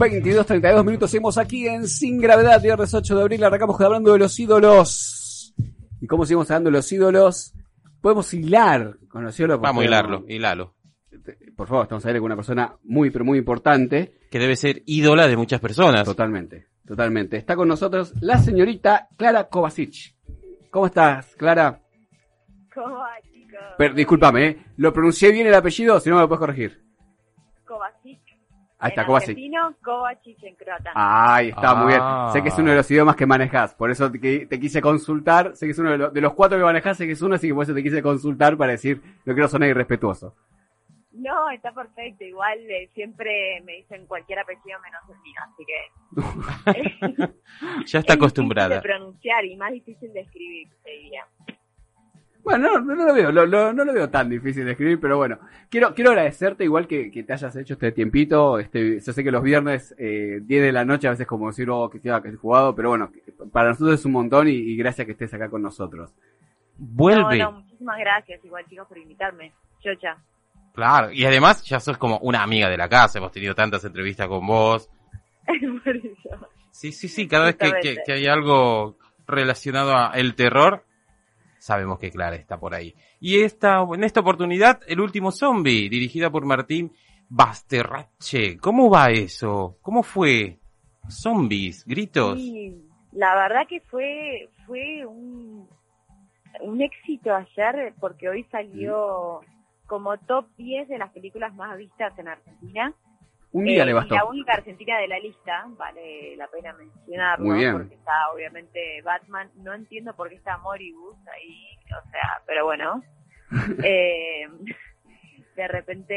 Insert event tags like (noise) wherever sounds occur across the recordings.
22, 32 minutos. Seguimos aquí en Sin Gravedad, viernes 8 de abril. Arrancamos hablando de los ídolos. ¿Y cómo seguimos hablando de los ídolos? Podemos hilar con los ídolos. Vamos a hilarlo, hilalo. Por favor, estamos a ver con una persona muy, pero muy importante. Que debe ser ídola de muchas personas. Totalmente, totalmente. Está con nosotros la señorita Clara Kovacic. ¿Cómo estás, Clara? ¿Cómo va, chicos? Per- discúlpame, ¿eh? ¿lo pronuncié bien el apellido? Si no me lo puedes corregir. Kovacic. Ahí está, en Kovacic. argentino, Kovacic en croata. Ahí está, muy bien. Ah. Sé que es uno de los idiomas que manejas, por eso te, te quise consultar. Sé que es uno de, los- de los cuatro que manejas, sé que es uno, así que por eso te quise consultar para decir, no quiero sonar irrespetuoso. No, está perfecto. Igual eh, siempre me dicen cualquier apellido menos el mío, así que... (laughs) Ya está es acostumbrada. difícil de pronunciar y más difícil de escribir, te diría. Bueno, no, lo veo, lo- lo- no lo veo tan difícil de escribir, pero bueno. Quiero, quiero agradecerte igual que, que te hayas hecho este tiempito. Este, yo sé que los viernes, eh, 10 de la noche, a veces como decir, oh, que estoy, que jugado, pero bueno, para nosotros es un montón y, y gracias que estés acá con nosotros. Vuelve. No, no, muchísimas gracias igual, chicos, por invitarme. Chocha. Claro. Y además ya sos como una amiga de la casa. Hemos tenido tantas entrevistas con vos. (laughs) por eso. Sí, sí, sí. Cada vez que, que, hay algo relacionado a el terror, sabemos que Clara está por ahí. Y esta, en esta oportunidad, El último zombie, dirigida por Martín Basterrache. ¿Cómo va eso? ¿Cómo fue? Zombies, gritos. Sí, la verdad que fue fue un, un éxito ayer porque hoy salió como top 10 de las películas más vistas en Argentina. Un día Eh, le y bastó. La única argentina de la lista, vale la pena mencionarlo, Muy bien. porque está obviamente Batman. No entiendo por qué está Moribus ahí, o sea, pero bueno. (laughs) Eh, de repente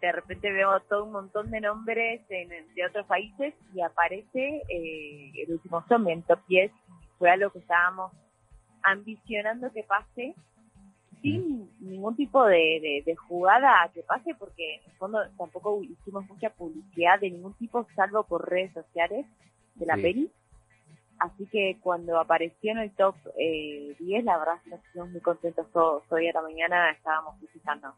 de repente veo todo un montón de nombres en- de otros países y aparece eh, el último zombie en top 10 fue algo que estábamos ambicionando que pase sin ningún tipo de, de- de jugada a que pase porque en el fondo tampoco hicimos mucha publicidad de ningún tipo salvo por redes sociales de la Sí. peli así que cuando apareció en el top eh, 10 la verdad nos estuvimos muy contentos todos hoy a la mañana estábamos visitando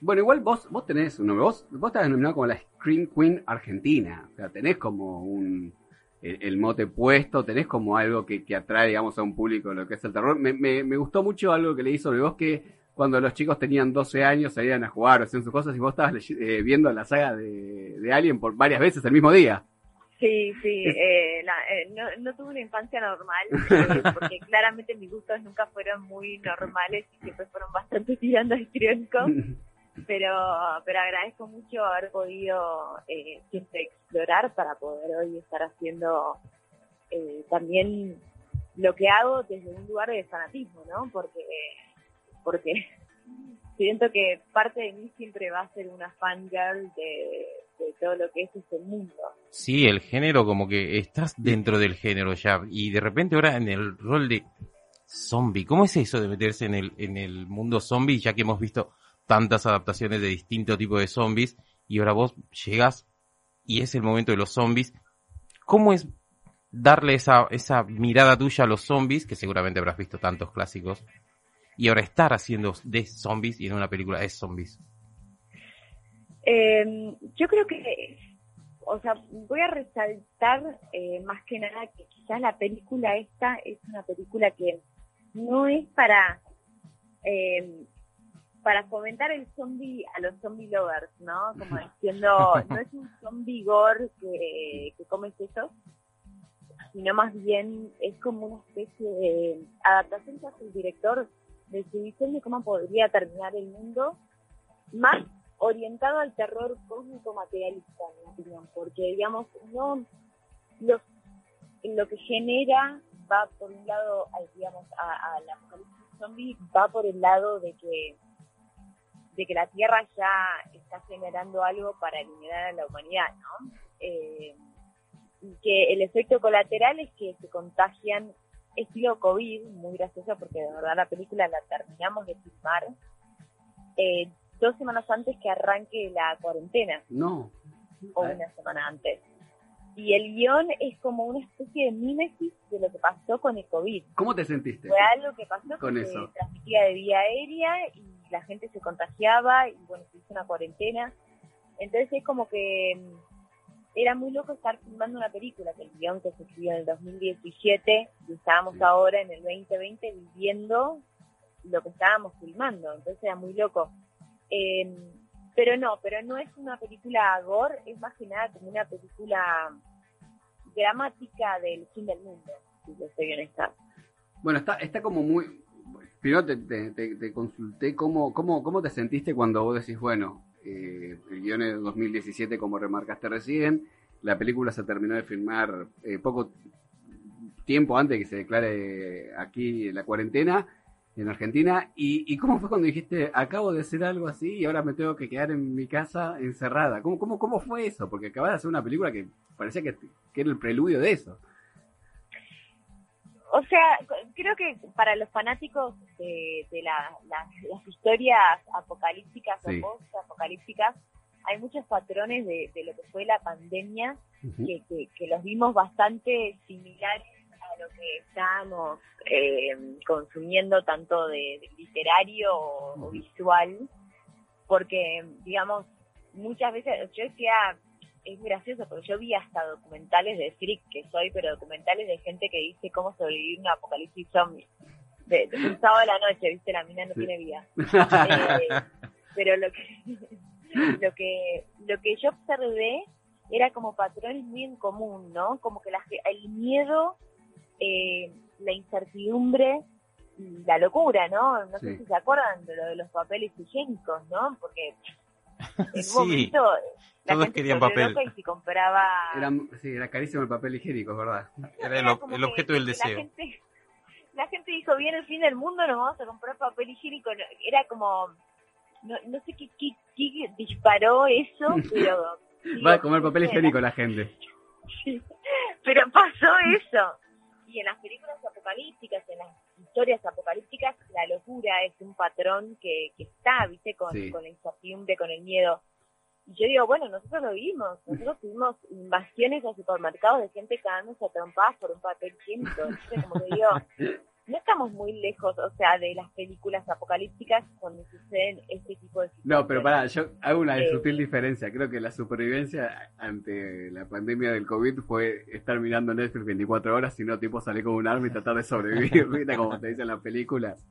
Bueno, igual vos, vos tenés un nombre, vos, vos estás denominado como la Scream Queen Argentina. O sea, tenés como un, el, el mote puesto, tenés como algo que, que atrae, digamos, a un público lo que es el terror. Me, me, me gustó mucho algo que leí sobre vos que cuando los chicos tenían 12 años salían a jugar o hacían sus cosas y vos estabas eh, viendo la saga de, de Alien por varias veces el mismo día. Sí, sí, eh, la- eh, no, no tuve una infancia normal, eh, porque claramente mis gustos nunca fueron muy normales y siempre fueron bastante tirando al triunco, pero, pero agradezco mucho haber podido eh, explorar para poder hoy estar haciendo eh, también lo que hago desde un lugar de fanatismo, ¿no? Porque, porque (laughs) siento que parte de mí siempre va a ser una fangirl de, de todo lo que es este mundo. Sí, el género, como que estás dentro del género ya. Y de repente ahora en el rol de zombie. ¿Cómo es eso de meterse en el, en el mundo zombie? Ya que hemos visto tantas adaptaciones de distintos tipos de zombies. Y ahora vos llegas y es el momento de los zombies. ¿Cómo es darle esa, esa mirada tuya a los zombies? Que seguramente habrás visto tantos clásicos. Y ahora estar haciendo de zombies y en una película es zombies. Eh, yo creo que, o sea, voy a resaltar eh, más que nada que quizás la película esta es una película que no es para eh, para fomentar el zombie a los zombie lovers, ¿no? Como (laughs) diciendo, no es un zombie gore que, que come sesos, sino más bien es como una especie de adaptación que hace el director de su visión de cómo podría terminar el mundo, más orientado al terror cósmico materialista, en mi opinión, porque digamos, no los, lo que genera va por un lado, digamos, a, la apocalipsis zombie, va por el lado de que de que la Tierra ya está generando algo para eliminar a la humanidad, ¿no? Eh, y que el efecto colateral es que se contagian estilo COVID, muy gracioso porque de verdad la película la terminamos de filmar eh, dos semanas antes que arranque la cuarentena. No. O una semana antes. Y el guion es como una especie de mímesis de lo que pasó con el COVID. ¿Cómo te sentiste? Fue algo que pasó con que eso. transmitía de vía aérea y la gente se contagiaba y bueno, se hizo una cuarentena. Entonces es como que mm, era muy loco estar filmando una película, que el guion que se escribió en el 2017 y estábamos ahora en el 2020 viviendo lo que estábamos filmando, entonces era muy loco. Em, pero no, pero no es una película gore, es más que nada como una película dramática del fin del mundo, si lo estoy honesta. Bueno, está, está como muy... Primero te, te, consulté cómo, cómo, cómo te sentiste cuando vos decís, bueno, eh, el guion es 2017, como remarcaste recién, la película se terminó de filmar eh, poco tiempo antes de que se declare aquí la cuarentena en Argentina. ¿Y, cómo fue cuando dijiste, acabo de hacer algo así y ahora me tengo que quedar en mi casa encerrada? ¿Cómo, cómo, cómo fue eso? Porque acabas de hacer una película que parecía que, era el preludio de eso. O sea, creo que para los fanáticos de, las historias apocalípticas o post-apocalípticas, hay muchos patrones de, lo que fue la pandemia que, que, los vimos bastante similares lo que estamos eh, consumiendo tanto de, literario o, visual, porque, digamos, muchas veces yo decía, es gracioso, porque yo vi hasta documentales de freak que soy, pero documentales de gente que dice cómo sobrevivir un apocalipsis zombie. De, de un sábado a la noche, viste, la mina no tiene vida. (laughs) Eh, pero lo que, (laughs) lo que, lo que yo observé era como patrones muy en común, ¿no? Como que la, el miedo eh, la incertidumbre y la locura, ¿no? No sé si se acuerdan de lo de los papeles higiénicos, ¿no? Porque en un (laughs) momento la Todos gente querían papel. y se compraba... Era, sí, era carísimo el papel higiénico, ¿verdad? Era el, objeto del deseo. La gente, la gente dijo, viene el fin del mundo, nos vamos a comprar papel higiénico. Era como... No, no sé qué, qué, qué disparó eso, (laughs) pero... Va a comer papel higiénico la gente. (laughs) Sí, pero pasó eso y en las películas apocalípticas, en las historias apocalípticas, la locura es un patrón que, que está, ¿viste? Con, con la incertidumbre, con el miedo. Y yo digo, bueno, nosotros lo vimos, nosotros tuvimos invasiones a supermercados de gente cagándose a trompadas por un papel higiénico. Como que digo, (laughs) no estamos muy lejos, o sea, de las películas apocalípticas cuando suceden este tipo de situaciones. No, pero para, yo hago una eh, sutil diferencia. Creo que la supervivencia ante la pandemia del COVID fue estar mirando Netflix 24 horas, sino tipo salir con un arma y tratar de sobrevivir, (laughs) ¿viste? Como te dicen en las películas.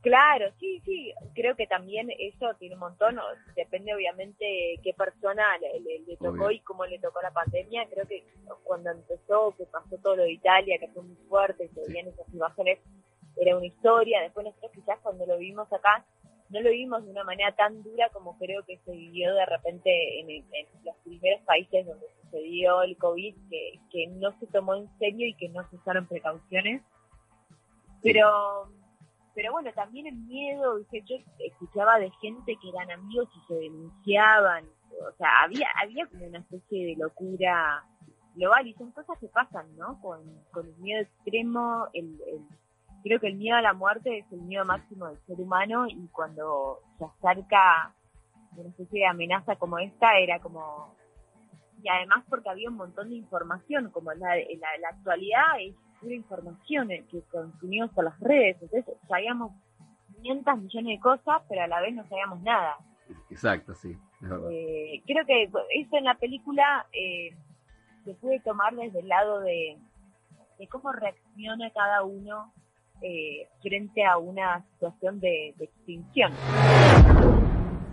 Claro, sí, sí, creo que también eso tiene un montón, depende obviamente qué persona le, tocó y cómo le tocó la pandemia, creo que cuando empezó, que pasó todo lo de Italia, que fue muy fuerte, que veían esas imágenes, era una historia, después nosotros quizás cuando lo vimos acá, no lo vimos de una manera tan dura como creo que se vivió de repente en, los primeros países donde sucedió el COVID, que, que no se tomó en serio y que no se usaron precauciones, pero pero bueno, también el miedo, yo escuchaba de gente que eran amigos y se denunciaban, o sea, había, había como una especie de locura global y son cosas que pasan, ¿no? Con, el miedo extremo, el, creo que el miedo a la muerte es el miedo máximo del ser humano y cuando se acerca una especie de amenaza como esta era como y además porque había un montón de información como la, la, la actualidad es pura información que consumimos por las redes. Entonces sabíamos 500 millones de cosas, pero a la vez no sabíamos nada. Exacto, sí. Eh, creo que eso en la película eh, se puede tomar desde el lado de, cómo reacciona cada uno eh, frente a una situación de, extinción.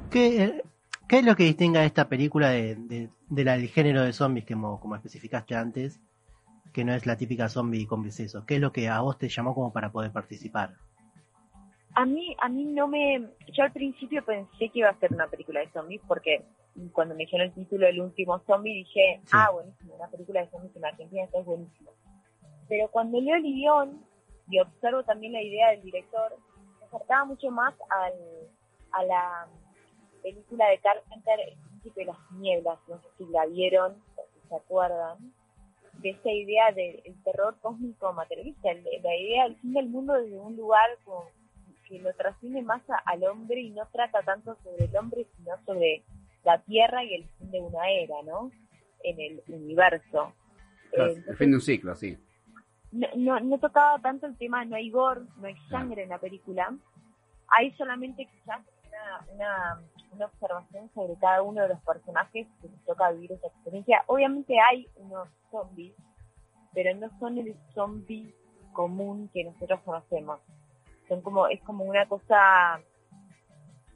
¿Qué, ¿Qué, es lo que distingue a esta película de, de, del género de zombies que como, como especificaste antes? Que no es la típica zombie con besos. ¿Qué es lo que a vos te llamó como para poder participar? A mí, a mí no me... Yo al principio pensé que iba a ser una película de zombies porque cuando me dijeron el título del último zombie dije, ah, buenísimo, una película de zombies en Argentina, esto es buenísimo. Pero cuando leo el guion y observo también la idea del director, me acercaba mucho más al, a la película de Carpenter, El Príncipe de las Nieblas, no sé si la vieron, si se acuerdan, de esa idea del terror cósmico materialista, la idea del fin del mundo desde un lugar que lo trasciende más al hombre y no trata tanto sobre el hombre, sino sobre la tierra y el fin de una era, ¿no? En el universo. el fin de un ciclo, sí. No, no, no, tocaba tanto el tema, no hay gore, no hay sangre en la película. Hay solamente quizás una, una, observación sobre cada uno de los personajes que les toca vivir esa experiencia. Obviamente hay unos zombies, pero no son el zombie común que nosotros conocemos. Son como, es como una cosa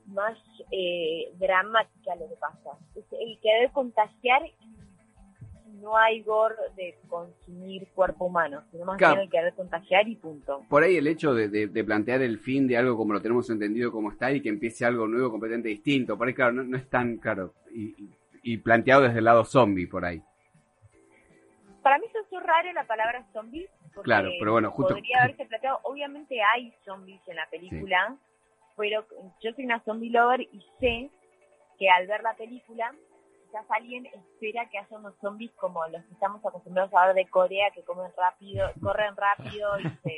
más eh, dramática lo que pasa. Es el querer contagiar no hay gore de consumir cuerpo humano, sino más bien el querer contagiar y punto. Por ahí el hecho de, plantear el fin de algo como lo tenemos entendido como está y que empiece algo nuevo completamente distinto, por ahí claro, no, es tan claro y, planteado desde el lado zombie por ahí. Para mí eso es raro la palabra zombie. Claro, pero bueno, justo... Podría haberse planteado, obviamente hay zombies en la película, pero yo soy una zombie lover y sé que al ver la película quizás alguien espera que haya unos zombies como los que estamos acostumbrados a ver de Corea, que comen rápido, corren rápido y (laughs) se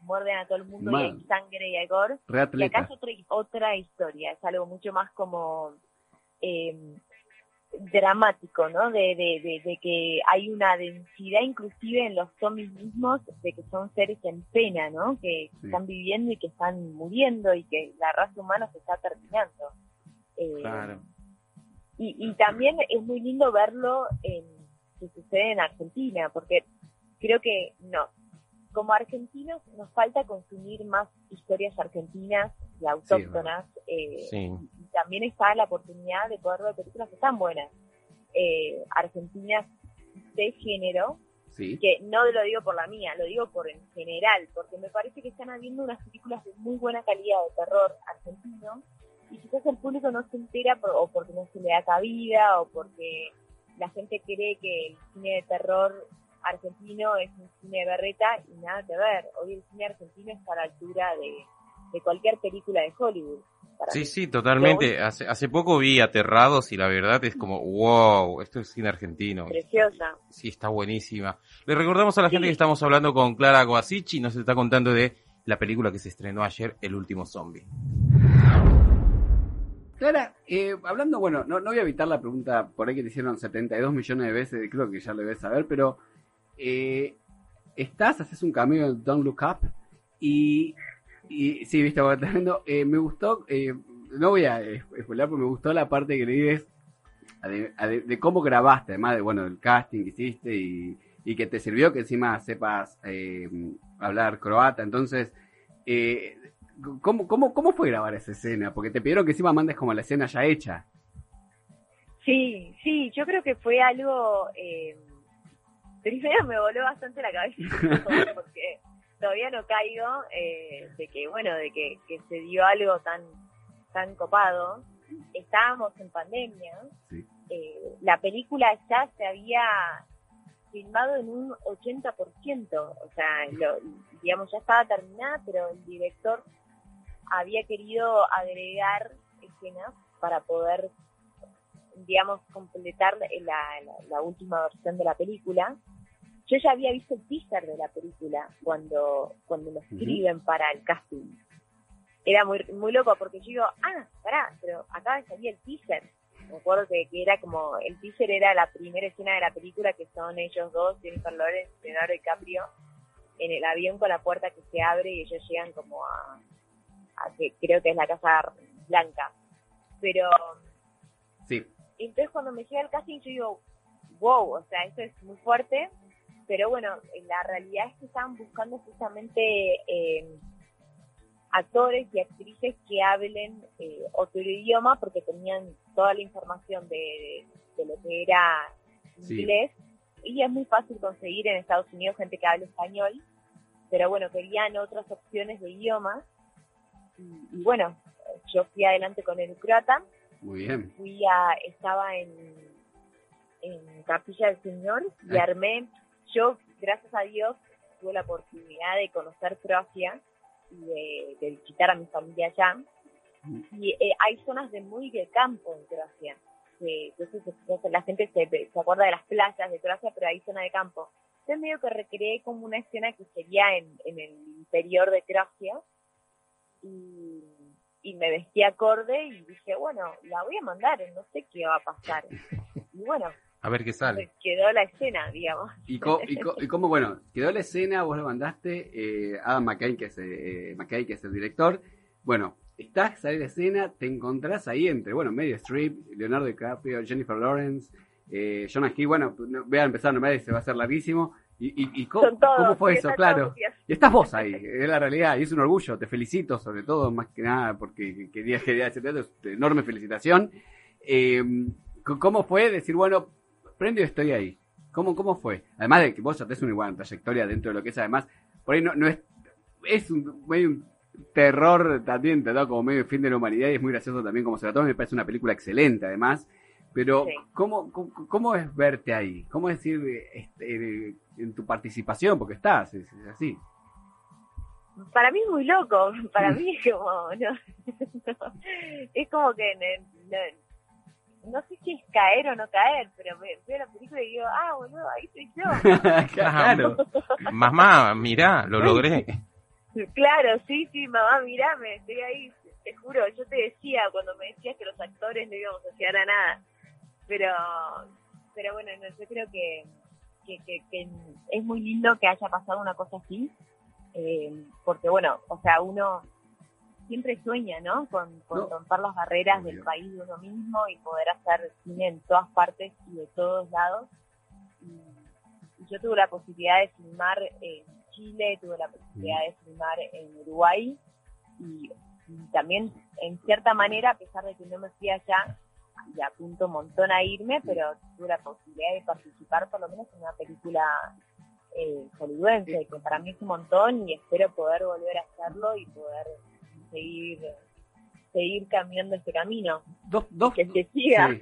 muerden a todo el mundo y hay sangre y hay gore. Y acá es otra, otra historia, es algo mucho más como eh, dramático, ¿no? De, de, de, que hay una densidad inclusive en los zombies mismos, de que son seres en pena, ¿no? Que están viviendo y que están muriendo y que la raza humana se está terminando. Eh, claro. Y, y también es muy lindo verlo en que sucede en Argentina, porque creo que no, como argentinos nos falta consumir más historias argentinas y autóctonas. Eh, y también está la oportunidad de poder ver películas que están buenas, eh, argentinas de género, que no lo digo por la mía, lo digo por en general, porque me parece que están habiendo unas películas de muy buena calidad de terror argentino y quizás el público no se entera o porque no se le da cabida o porque la gente cree que el cine de terror argentino es un cine de berreta y nada que ver. Hoy el cine argentino está a la altura de, de cualquier película de Hollywood. Sí, sí, totalmente. Hace, hace poco vi Aterrados y la verdad es como, wow, esto es cine argentino. Preciosa. Sí, está buenísima. Le recordamos a la gente que estamos hablando con Clara Guasici y nos está contando de la película que se estrenó ayer, El último zombie. Clara, eh, hablando, bueno, no, no voy a evitar la pregunta por ahí que te hicieron 72 millones de veces, creo que ya lo debes saber, pero eh, estás, haces un cameo en Don't Look Up y, y sí, viste, eh, me gustó, eh, no voy a spoiler, pero me gustó la parte que le dices de, de, cómo grabaste, además de, bueno, el casting que hiciste y, y que te sirvió que encima sepas eh, hablar croata, entonces... Eh, ¿Cómo, cómo, ¿Cómo fue grabar esa escena? Porque te pidieron que encima mandes como la escena ya hecha. Sí, sí, yo creo que fue algo... Eh, primero me voló bastante la cabeza (laughs) porque todavía no caigo eh, de que, bueno, de que, que, se dio algo tan, tan copado. Estábamos en pandemia. Eh, la película ya se había filmado en un 80%, o sea, lo, digamos, ya estaba terminada, pero el director había querido agregar escenas para poder, digamos, completar la, última versión de la película. Yo ya había visto el teaser de la película cuando, cuando lo escriben para el casting. Era muy, muy loco porque yo digo, ah, pará, pero acá salía el teaser. Me acuerdo que, era como, el teaser era la primera escena de la película que son ellos dos, Jennifer Lawrence y Leonardo DiCaprio, en el avión con la puerta que se abre y ellos llegan como a, que creo que es la Casa Blanca. Pero. Sí. Entonces, cuando me llega el casting, yo digo, wow, o sea, esto es muy fuerte. Pero bueno, la realidad es que estaban buscando justamente eh, actores y actrices que hablen eh, otro idioma porque tenían toda la información de, lo que era inglés. Y es muy fácil conseguir en Estados Unidos gente que hable español. Pero bueno, querían otras opciones de idiomas y, bueno, yo fui adelante con el croata. Muy bien. Fui a, estaba en, en Capilla del Señor y armé, yo, gracias a Dios, tuve la oportunidad de conocer Croacia y de, de visitar a mi familia allá. Y eh, hay zonas de muy de campo en Croacia. que- Entonces, entonces la gente se, se acuerda de las playas de Croacia, pero hay zona de campo. Entonces medio que recreé como una escena que sería en, en el interior de Croacia y, y me vestí acorde y dije, bueno, la voy a mandar, no sé qué va a pasar. (laughs) Y bueno, A ver qué sale. quedó la escena, digamos. Y, co- y, co- (laughs) y cómo, bueno, quedó la escena, vos lo mandaste, eh, Adam McKay, que es, eh, McKay, que es el director. Bueno, estás, sale la escena, te encontrás ahí entre, bueno, Meryl Streep, Leonardo DiCaprio, Jennifer Lawrence, eh, Jonah Hill, bueno, no- voy a empezar y se va a hacer larguísimo. ¿Y, y, y cómo, Son todos, cómo fue eso? Claro. Y estás vos ahí, es la realidad, y es un orgullo, te felicito sobre todo, más que nada, porque quería, quería decirte esto, es una enorme felicitación. Eh, ¿Cómo fue decir, bueno, prendo y estoy ahí? ¿Cómo, ¿Cómo fue? Además de que vos ya tenés una buena trayectoria dentro de lo que es, además, por ahí no, no es, es un, medio un terror también, tratado como medio fin de la humanidad, y es muy gracioso también como se la toma, me parece una película excelente además. Pero, Sí. ¿cómo, cómo, cómo es verte ahí? ¿Cómo es decir este, eh, en tu participación? Porque estás, es, es así. Para mí es muy loco, para mí es como, no, (laughs) es como que no, no- no sé si es caer o no caer, pero me- veo la película y digo, ah, boludo, ahí estoy yo. (laughs) claro. Mamá, mirá, lo logré. Claro, sí, sí, mamá, mirame, estoy ahí, te juro, yo te decía cuando me decías que los actores no íbamos a llegar a nada, pero pero bueno, no, yo creo que, que, que, que es muy lindo que haya pasado una cosa así, eh, porque bueno, o sea, uno siempre sueña, ¿no? Con, con No. romper las barreras del país de uno mismo y poder hacer cine en todas partes y de todos lados. Y, yo tuve la posibilidad de filmar en Chile, tuve la posibilidad de filmar en Uruguay y, y también en cierta manera, a pesar de que no me fui allá y apunto un montón a irme, pero tuve la posibilidad de participar por lo menos en una película eh, hollywoodense, que para mí es un montón y espero poder volver a hacerlo y poder seguir seguir cambiando este camino, Dos, dos, que se siga Sí,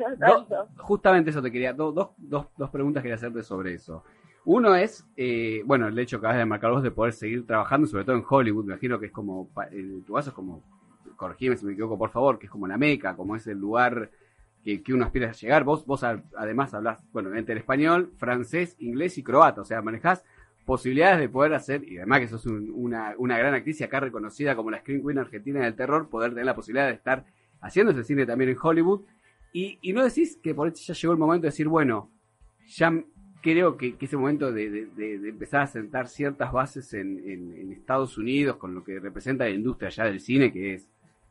(laughs) justamente eso te quería, do- dos, dos, dos preguntas quería hacerte sobre eso. Uno es, eh, bueno, el hecho que acabas de marcar vos de poder seguir trabajando, sobre todo en Hollywood, me imagino que es como, eh, tu caso es como, corregime si me equivoco, por favor, que es como la meca, como es el lugar que, que uno aspira a llegar. Vos, vos además hablas, bueno, entre el español, francés, inglés y croata, o sea, manejás posibilidades de poder hacer, y además que sos un- una, una gran actriz y acá reconocida como la Screen Queen argentina del terror, poder tener la posibilidad de estar haciendo ese cine también en Hollywood. Y, y no decís que por eso ya llegó el momento de decir, bueno, ya creo que, que es el momento de, de- empezar a sentar ciertas bases en, en- en Estados Unidos con lo que representa la industria ya del cine, que es,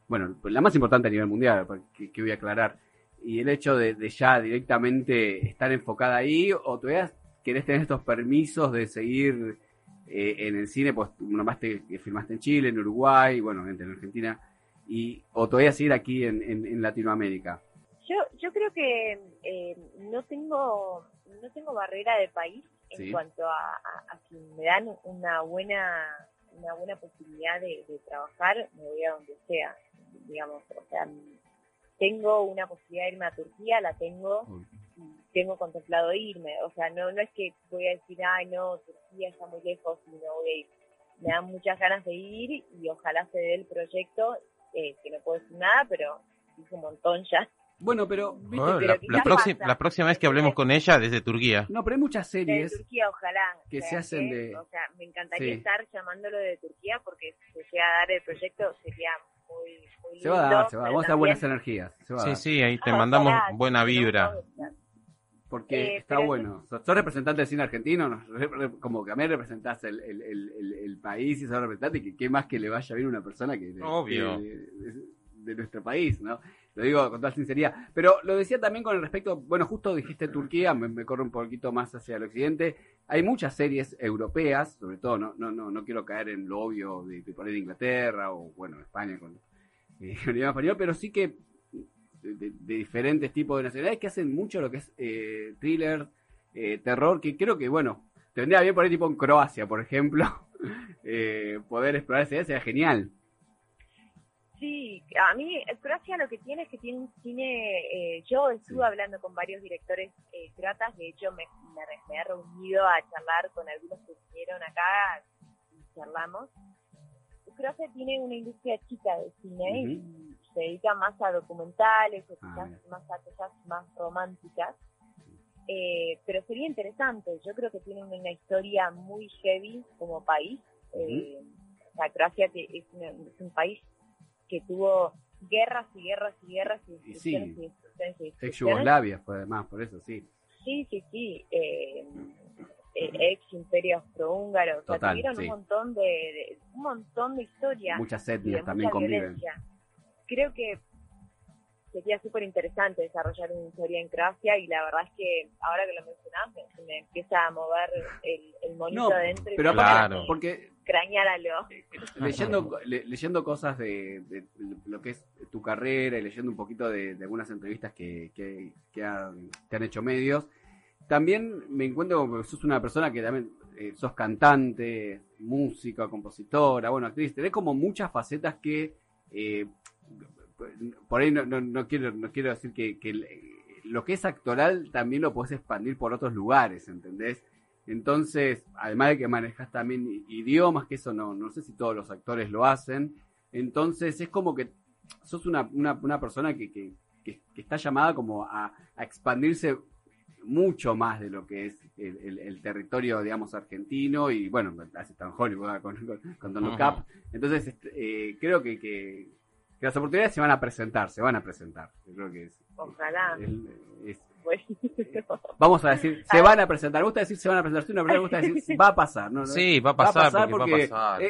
bueno, la más importante a nivel mundial, que, que voy a aclarar. Y el hecho de, de ya directamente estar enfocada ahí, o todavía querés tener estos permisos de seguir eh, en el cine, pues nomás te filmaste en Chile, en Uruguay, bueno, en Argentina, y, o todavía seguir aquí en, en- en Latinoamérica. Yo, yo creo que eh, no tengo no tengo barrera de país en Sí. cuanto a, a- a si me dan una buena una buena posibilidad de, de trabajar, me voy a donde sea, digamos, o sea, tengo una posibilidad de irme a Turquía, la tengo, y tengo contemplado irme, o sea, no no es que voy a decir, ay no, Turquía está muy lejos y no voy a ir, me dan muchas ganas de ir y ojalá se dé el proyecto, eh, que no puedo decir nada, pero hice un montón ya. Bueno, pero, ¿viste? Bueno, pero la, próxima, la próxima vez que hablemos con ella desde Turquía. No, pero hay muchas de series. Turquía, ojalá. que O sea, se hacen que, de- O sea, me encantaría Sí. estar llamándolo de Turquía porque si se llega a dar el proyecto sería muy, muy lindo. Se va a dar, se va a dar. Vamos a dar buenas energías. Se va a Sí, dar. sí, ahí te Ah, mandamos ojalá, buena vibra. Porque Eh, está pero- bueno. Sos, sos representante del cine argentino, como que a mí representás el, el, el, el, el país y sos representante, y que qué más que le vaya bien a una persona que de, Obvio. que de- de nuestro país, ¿no? Lo digo con toda sinceridad. Pero lo decía también con el respecto, bueno, justo dijiste Turquía, me, me corro un poquito más hacia el occidente. Hay muchas series europeas, sobre todo, no, no, no, no quiero caer en lo obvio de, de de Inglaterra o, bueno, España con (laughs) eh, el idioma español, pero sí que de, diferentes tipos de nacionalidades que hacen mucho lo que es eh, thriller, eh, terror, que creo que, bueno, te vendría bien ahí tipo en Croacia, por ejemplo, (laughs) eh, poder explorar idea sería genial. Sí, a mí Croacia lo que tiene es que tiene un cine, eh, yo estuve hablando con varios directores eh, croatas, de hecho me, me, me, he reunido a charlar con algunos que vinieron acá y charlamos. Croacia tiene una industria chica de cine y se dedica más a documentales o ah, quizás más a cosas más románticas. Eh, pero sería interesante, yo creo que tiene una historia muy heavy como país. Eh, Croacia es, es un país que tuvo guerras y guerras y guerras y y, destrucciones Ex Yugoslavia, fue además, por eso sí. Sí, sí, sí. Eh, eh, ex imperio austrohúngaro. o sea, tuvieron un montón de, un montón de historias. Muchas etnias también conviven. Creo que sería súper interesante desarrollar una historia en Croacia y la verdad es que ahora que lo mencionás me, me empieza a mover el, el monito adentro pero y claro. porque eh, leyendo leyendo cosas de, lo que es tu carrera y leyendo un poquito de, algunas entrevistas que, que, que, han, han hecho medios. También me encuentro como que sos una persona que también eh, sos cantante música compositora bueno actriz. Tenés como muchas facetas que eh, por ahí no, no, quiero no quiero decir que, lo que es actoral también lo puedes expandir por otros lugares, ¿entendés? Entonces, además de que manejas también idiomas, que eso no, no sé si todos los actores lo hacen, entonces es como que sos una, una, persona que, que, está llamada como a, expandirse mucho más de lo que es el, territorio, digamos, argentino y bueno, hace tan Hollywood con, con, Don Cap. Entonces, este, eh, creo que, que, que las oportunidades se van a presentar, se van a presentar. Yo creo que es. Ojalá. (laughs) vamos a decir, se van a presentar. Me gusta decir se van a presentar. Sí, una me gusta decir (laughs) va a pasar. No, sí, va a pasar, porque,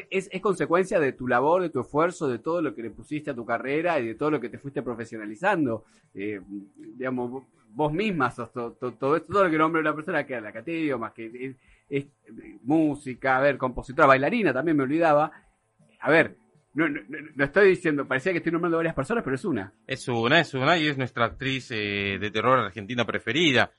Es, es, consecuencia de tu labor, de tu esfuerzo, de todo lo que le pusiste a tu carrera y de todo lo que te fuiste profesionalizando. Eh, digamos, vos misma sos todo, todo, esto, todo lo que nombre una persona que la catillo, más que es, música, a ver, compositora, bailarina, también me olvidaba. A ver, no, no, no, estoy diciendo, parecía que estoy nombrando varias personas, pero es una. Es una, es una, y es nuestra actriz eh, de terror argentina preferida.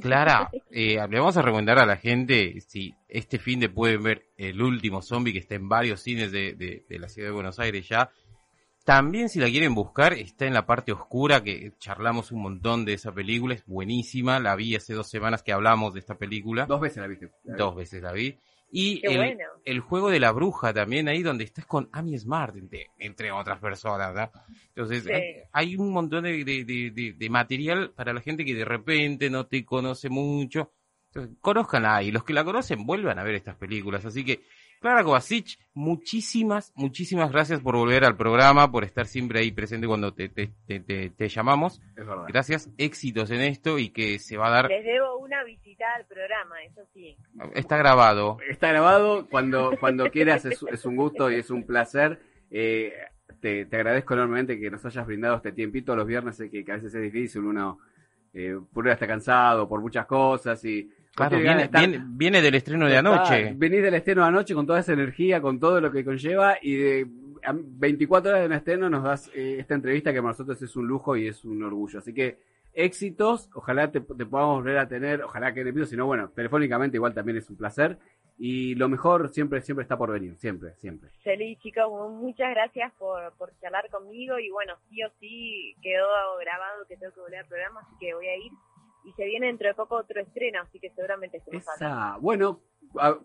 Clara, (laughs) eh, le vamos a recomendar a la gente si este fin de pueden ver El último zombie que está en varios cines de, de, la ciudad de Buenos Aires ya. También si la quieren buscar, está en la parte oscura, que charlamos un montón de esa película, es buenísima, la vi hace dos semanas que hablamos de esta película. Dos veces la viste. Dos veces la vi. Y el, juego de la bruja también, ahí donde estás con Amy Smart, entre, otras personas, ¿verdad? Entonces, hay, un montón de, de, material para la gente que de repente no te conoce mucho. Entonces, conozcanla y los que la conocen vuelvan a ver estas películas. Así que Clara Kovacic, muchísimas, muchísimas gracias por volver al programa, por estar siempre ahí presente cuando te, te, te, llamamos. Gracias, éxitos en esto y que se va a dar. Les debo una visita al programa, eso sí. Está grabado. Está grabado, cuando, cuando quieras es, es un gusto y es un placer. Eh, te, te, agradezco enormemente que nos hayas brindado este tiempito los viernes, que, que a veces es difícil, uno eh, por está cansado, por muchas cosas y Claro, viene, viene, del estreno de anoche. venís del estreno de anoche con toda esa energía, con todo lo que conlleva y de 24 horas de un estreno nos das eh, esta entrevista que para nosotros es un lujo y es un orgullo. Así que éxitos, ojalá te, podamos volver a tener, ojalá que en si no, bueno, telefónicamente igual también es un placer. Y lo mejor siempre, siempre está por venir, siempre, siempre. Feliz, chicos, muchas gracias por, por charlar conmigo y bueno, sí o sí quedó grabado que tengo que volver al programa, así que voy a ir y se viene dentro de poco otro estreno, así que seguramente estemos Esa, Bueno,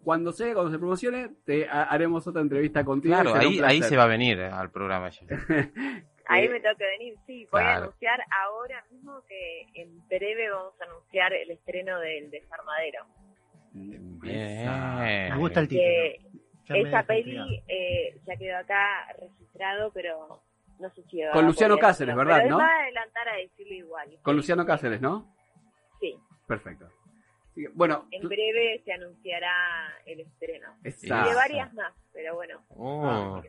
cuando se, cuando se promocione, te haremos otra entrevista contigo. Claro, ahí, ahí se va a venir eh, al programa ya. (laughs) ahí me tengo que venir, sí. Voy a anunciar ahora mismo que en breve vamos a anunciar el estreno del Desarmadero. Me gusta el título. esa peli eh, ya quedó acá registrado, pero no sé si Con Luciano Cáceres, ¿verdad? Pero ¿no? a adelantar a decirlo igual. Con Luciano Cáceres, ¿no? Sí. Perfecto. Bueno, en breve se anunciará el estreno. Y de varias más, pero bueno. Oh.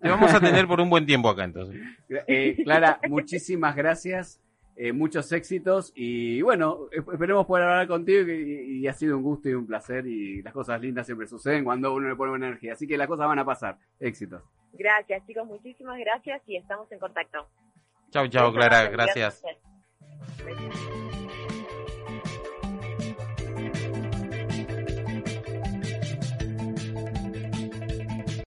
Te vamos a tener por un buen tiempo acá entonces. Eh, Clara, muchísimas gracias. Eh, muchos éxitos y bueno, esperemos poder hablar contigo y, ha sido un gusto y un placer y las cosas lindas siempre suceden cuando uno le pone buena energía, así que las cosas van a pasar, éxitos. Gracias chicos, muchísimas gracias y estamos en contacto. Chao, chao Clara, gracias. gracias.